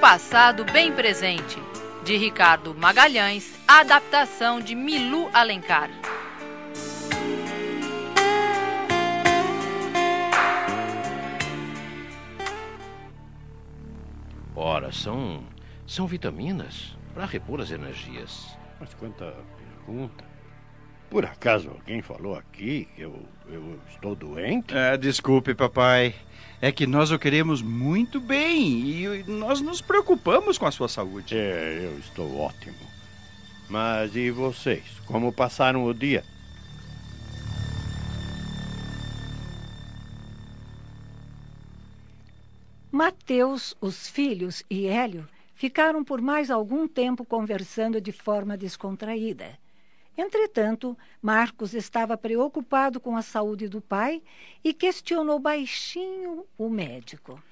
passado bem presente, de Ricardo Magalhães, adaptação de Milu Alencar. Ora, são são vitaminas para repor as energias. Mas quanta pergunta. Por acaso alguém falou aqui que eu, eu estou doente? É, desculpe, papai. É que nós o queremos muito bem e nós nos preocupamos com a sua saúde. É, eu estou ótimo. Mas e vocês? Como passaram o dia? Mateus, os filhos e Hélio ficaram por mais algum tempo conversando de forma descontraída. Entretanto, Marcos estava preocupado com a saúde do pai e questionou baixinho o médico.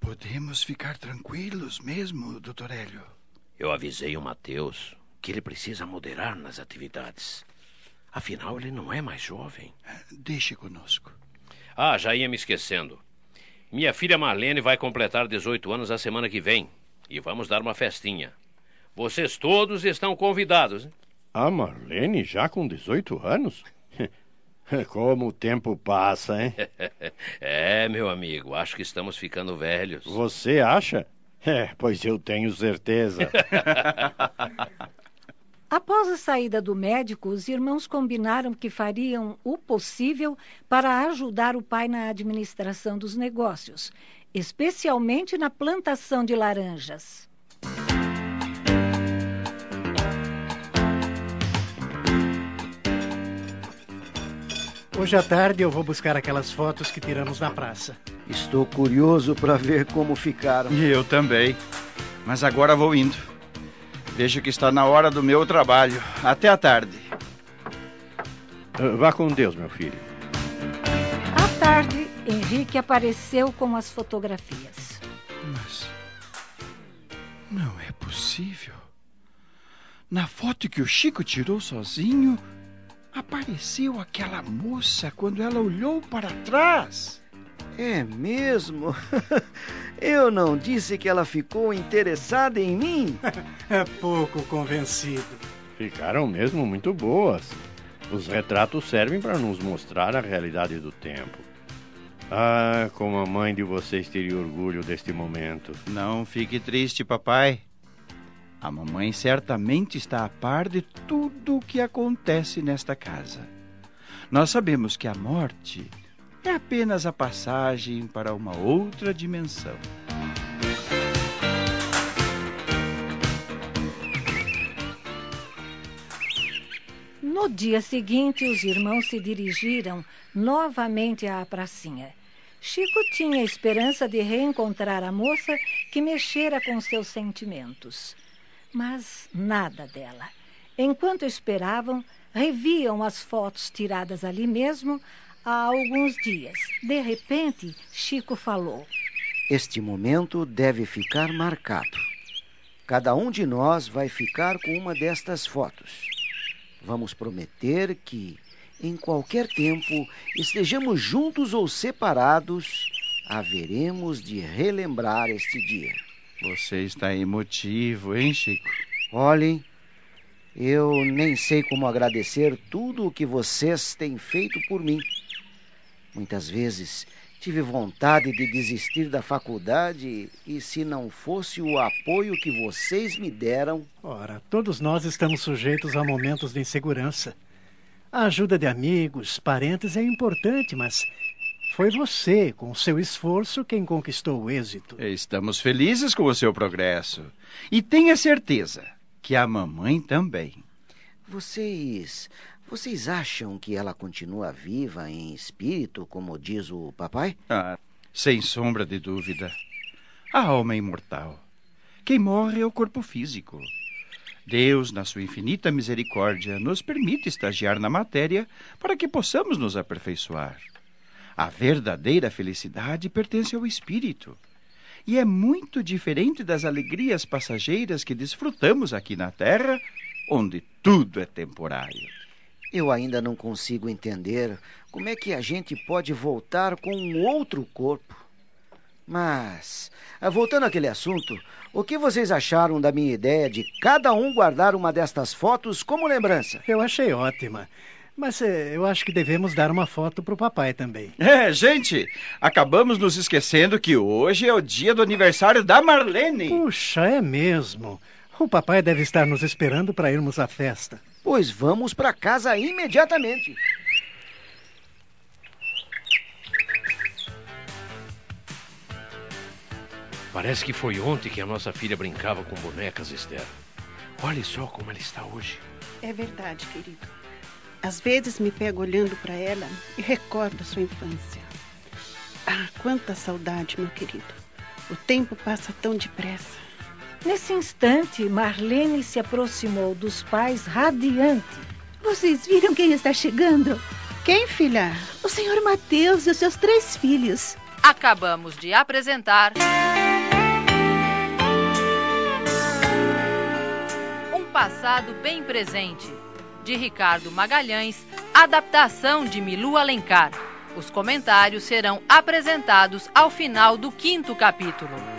Podemos ficar tranquilos mesmo, doutor Hélio? Eu avisei o Mateus que ele precisa moderar nas atividades. Afinal, ele não é mais jovem. Deixe conosco. Ah, já ia me esquecendo. Minha filha Marlene vai completar 18 anos a semana que vem e vamos dar uma festinha. Vocês todos estão convidados. Hein? A Marlene já com 18 anos? Como o tempo passa, hein? é, meu amigo, acho que estamos ficando velhos. Você acha? É, pois eu tenho certeza. Após a saída do médico, os irmãos combinaram que fariam o possível para ajudar o pai na administração dos negócios, especialmente na plantação de laranjas. Hoje à tarde eu vou buscar aquelas fotos que tiramos na praça. Estou curioso para ver como ficaram. E eu também. Mas agora vou indo. Vejo que está na hora do meu trabalho. Até a tarde. Uh, vá com Deus, meu filho. À tarde, Henrique apareceu com as fotografias. Mas. Não é possível. Na foto que o Chico tirou sozinho, apareceu aquela moça quando ela olhou para trás. É mesmo? Eu não disse que ela ficou interessada em mim? é pouco convencido. Ficaram mesmo muito boas. Os retratos servem para nos mostrar a realidade do tempo. Ah, como a mãe de vocês teria orgulho deste momento. Não fique triste, papai. A mamãe certamente está a par de tudo o que acontece nesta casa. Nós sabemos que a morte é apenas a passagem para uma outra dimensão. No dia seguinte, os irmãos se dirigiram novamente à pracinha. Chico tinha esperança de reencontrar a moça que mexera com seus sentimentos mas nada dela. Enquanto esperavam, reviam as fotos tiradas ali mesmo há alguns dias. De repente, Chico falou: Este momento deve ficar marcado. Cada um de nós vai ficar com uma destas fotos. Vamos prometer que, em qualquer tempo, estejamos juntos ou separados, haveremos de relembrar este dia. Você está emotivo, hein, Chico? Olhem, eu nem sei como agradecer tudo o que vocês têm feito por mim. Muitas vezes tive vontade de desistir da faculdade e se não fosse o apoio que vocês me deram. Ora, todos nós estamos sujeitos a momentos de insegurança. A ajuda de amigos, parentes é importante, mas foi você, com seu esforço, quem conquistou o êxito. Estamos felizes com o seu progresso. E tenha certeza que a mamãe também. Vocês. Vocês acham que ela continua viva em espírito, como diz o papai? Ah, sem sombra de dúvida. A alma é imortal. Quem morre é o corpo físico. Deus, na sua infinita misericórdia, nos permite estagiar na matéria para que possamos nos aperfeiçoar. A verdadeira felicidade pertence ao espírito. E é muito diferente das alegrias passageiras que desfrutamos aqui na Terra, onde tudo é temporário. Eu ainda não consigo entender como é que a gente pode voltar com um outro corpo. Mas, ah, voltando àquele assunto, o que vocês acharam da minha ideia de cada um guardar uma destas fotos como lembrança? Eu achei ótima. Mas eh, eu acho que devemos dar uma foto pro papai também. É, gente, acabamos nos esquecendo que hoje é o dia do aniversário da Marlene. Puxa, é mesmo. O papai deve estar nos esperando para irmos à festa. Pois vamos para casa imediatamente. Parece que foi ontem que a nossa filha brincava com bonecas, Esther. Olhe só como ela está hoje. É verdade, querido. Às vezes me pego olhando para ela e recordo a sua infância. Ah, quanta saudade, meu querido. O tempo passa tão depressa. Nesse instante, Marlene se aproximou dos pais radiante. Vocês viram quem está chegando? Quem, filha? O senhor Mateus e os seus três filhos. Acabamos de apresentar. Um passado bem presente, de Ricardo Magalhães, adaptação de Milu Alencar. Os comentários serão apresentados ao final do quinto capítulo.